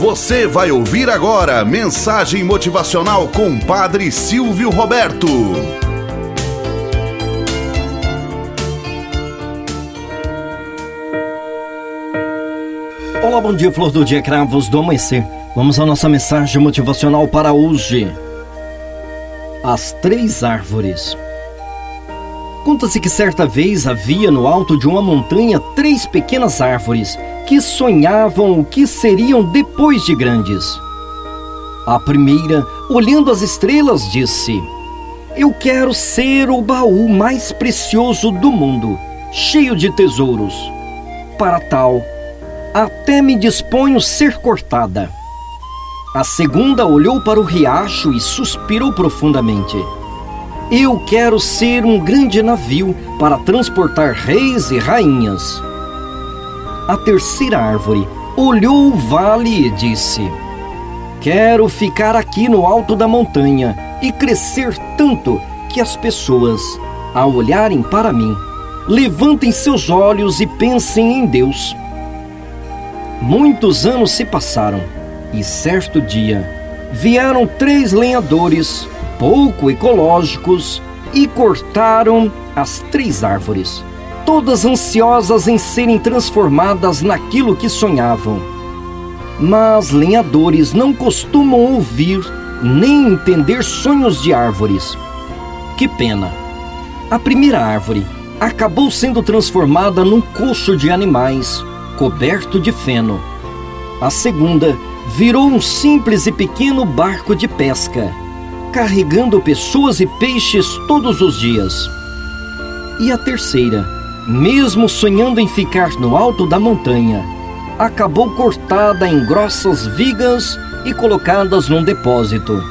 Você vai ouvir agora mensagem motivacional com Padre Silvio Roberto. Olá, bom dia, flor do dia, cravos do amanhecer. Vamos à nossa mensagem motivacional para hoje. As três árvores. Conta-se que certa vez havia no alto de uma montanha três pequenas árvores que sonhavam o que seriam depois de grandes. A primeira, olhando as estrelas, disse: Eu quero ser o baú mais precioso do mundo, cheio de tesouros. Para tal, até me disponho ser cortada. A segunda olhou para o riacho e suspirou profundamente. Eu quero ser um grande navio para transportar reis e rainhas. A terceira árvore olhou o vale e disse: Quero ficar aqui no alto da montanha e crescer tanto que as pessoas, ao olharem para mim, levantem seus olhos e pensem em Deus. Muitos anos se passaram e certo dia vieram três lenhadores, pouco ecológicos, e cortaram as três árvores todas ansiosas em serem transformadas naquilo que sonhavam. Mas lenhadores não costumam ouvir nem entender sonhos de árvores. Que pena! A primeira árvore acabou sendo transformada num coxo de animais, coberto de feno. A segunda virou um simples e pequeno barco de pesca, carregando pessoas e peixes todos os dias. E a terceira mesmo sonhando em ficar no alto da montanha, acabou cortada em grossas vigas e colocadas num depósito.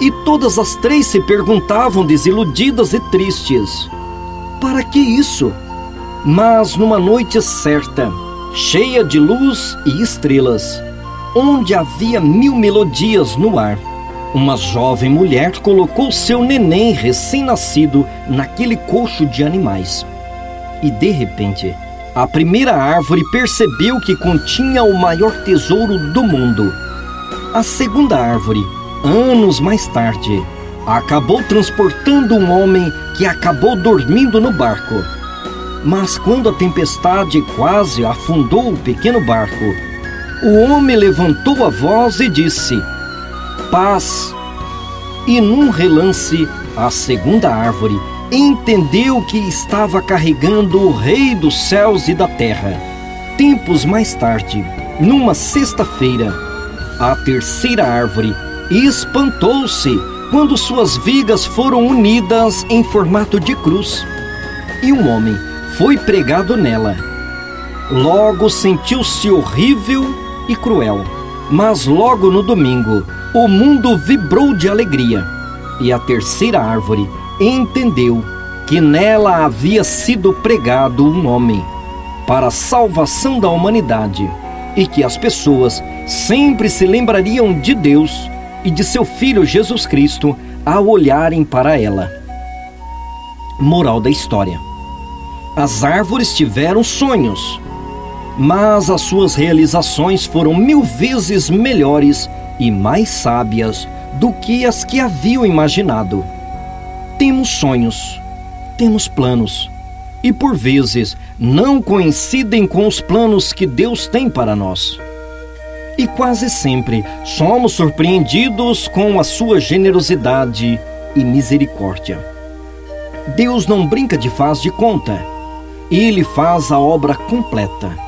E todas as três se perguntavam desiludidas e tristes: Para que isso? Mas numa noite certa, cheia de luz e estrelas, onde havia mil melodias no ar, uma jovem mulher colocou seu neném recém-nascido naquele coxo de animais e de repente, a primeira árvore percebeu que continha o maior tesouro do mundo. A segunda árvore, anos mais tarde, acabou transportando um homem que acabou dormindo no barco. Mas quando a tempestade quase afundou o pequeno barco, o homem levantou a voz e disse: Paz. E num relance, a segunda árvore entendeu que estava carregando o Rei dos céus e da terra. Tempos mais tarde, numa sexta-feira, a terceira árvore espantou-se quando suas vigas foram unidas em formato de cruz e um homem foi pregado nela. Logo sentiu-se horrível e cruel, mas logo no domingo o mundo vibrou de alegria e a terceira árvore entendeu que nela havia sido pregado um homem para a salvação da humanidade e que as pessoas sempre se lembrariam de Deus e de seu Filho Jesus Cristo ao olharem para ela. Moral da história: As árvores tiveram sonhos, mas as suas realizações foram mil vezes melhores e mais sábias do que as que haviam imaginado. Temos sonhos, temos planos, e por vezes não coincidem com os planos que Deus tem para nós. E quase sempre somos surpreendidos com a sua generosidade e misericórdia. Deus não brinca de faz de conta, ele faz a obra completa.